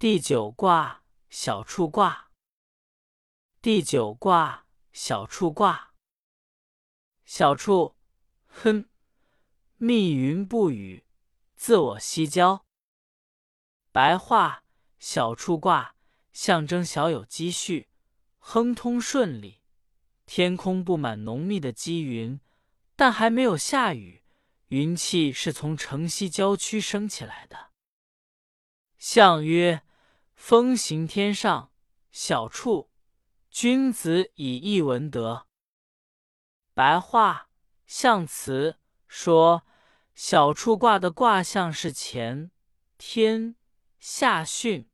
第九卦小畜卦。第九卦小畜卦。小畜，哼，密云不雨，自我西郊。白话：小畜卦象征小有积蓄，亨通顺利。天空布满浓密的积云，但还没有下雨，云气是从城西郊区升起来的。象曰。风行天上，小畜，君子以义文德。白话象辞说，小畜卦的卦象是乾、天、下巽、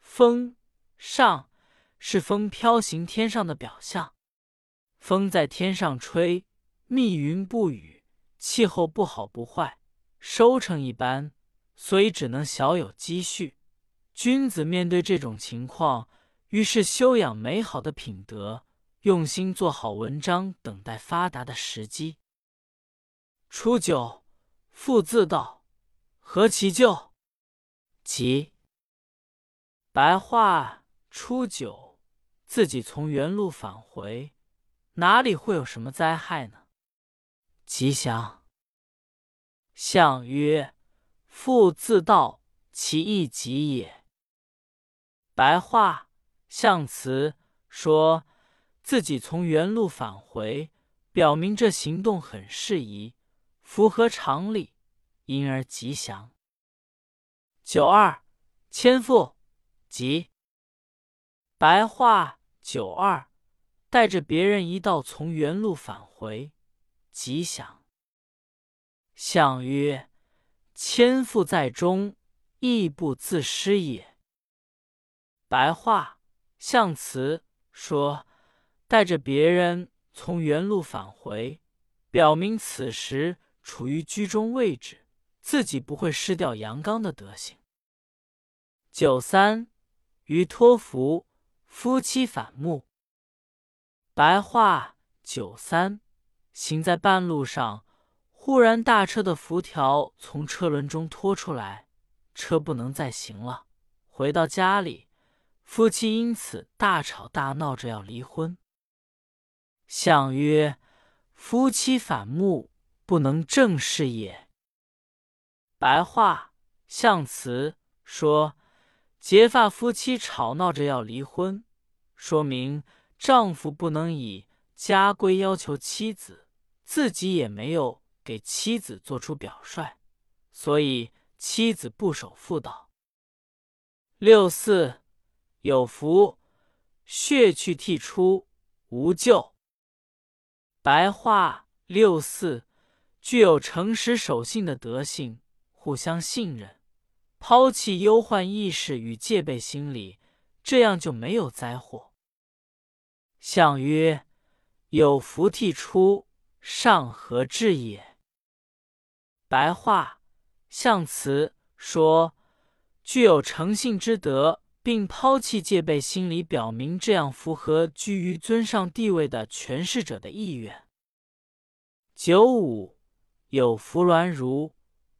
风、上，是风飘行天上的表象。风在天上吹，密云不雨，气候不好不坏，收成一般，所以只能小有积蓄。君子面对这种情况，于是修养美好的品德，用心做好文章，等待发达的时机。初九，父自道，何其咎？即白话：初九，自己从原路返回，哪里会有什么灾害呢？吉祥。象曰：父自道，其义吉也。白话象辞说自己从原路返回，表明这行动很适宜，符合常理，因而吉祥。九二，千父吉。白话九二，带着别人一道从原路返回，吉祥。象曰：千父在中，亦不自失也。白话象辞说，带着别人从原路返回，表明此时处于居中位置，自己不会失掉阳刚的德行。九三，于托福，夫妻反目。白话九三，行在半路上，忽然大车的辐条从车轮中拖出来，车不能再行了，回到家里。夫妻因此大吵大闹着要离婚。相曰：夫妻反目，不能正视也。白话象辞说，结发夫妻吵闹着要离婚，说明丈夫不能以家规要求妻子，自己也没有给妻子做出表率，所以妻子不守妇道。六四。有福，血去涕出，无咎。白话六四，具有诚实守信的德性，互相信任，抛弃忧患意识与戒备心理，这样就没有灾祸。象曰：有福涕出，上何至也？白话象辞说，具有诚信之德。并抛弃戒备心理，表明这样符合居于尊上地位的权势者的意愿。九五有福鸾如，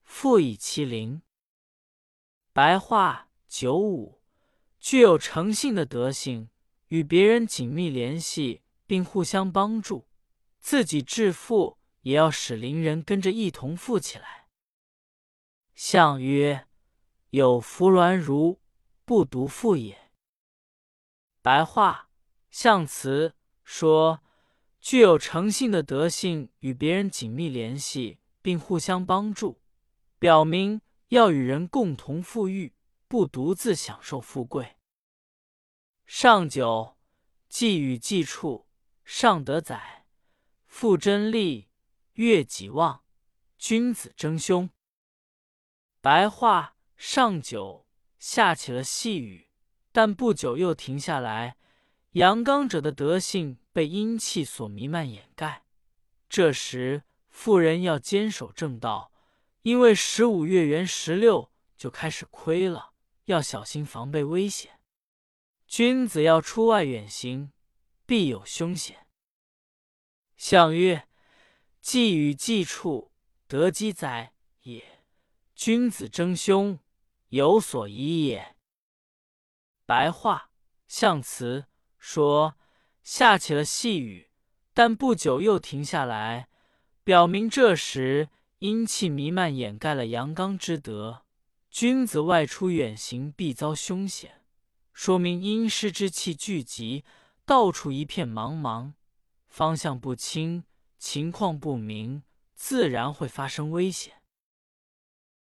复以其邻。白话：九五具有诚信的德性，与别人紧密联系，并互相帮助，自己致富也要使邻人跟着一同富起来。象曰：有福鸾如。不独富也。白话象辞说，具有诚信的德性，与别人紧密联系，并互相帮助，表明要与人共同富裕，不独自享受富贵。上九，既与既处，上德载，复真利，悦己旺，君子争凶。白话上九。下起了细雨，但不久又停下来。阳刚者的德性被阴气所弥漫掩盖。这时，妇人要坚守正道，因为十五月圆十六就开始亏了，要小心防备危险。君子要出外远行，必有凶险。相曰：既与既处，得机哉也！君子争凶。有所疑也。白话象辞说，下起了细雨，但不久又停下来，表明这时阴气弥漫，掩盖了阳刚之德。君子外出远行，必遭凶险，说明阴湿之气聚集，到处一片茫茫，方向不清，情况不明，自然会发生危险。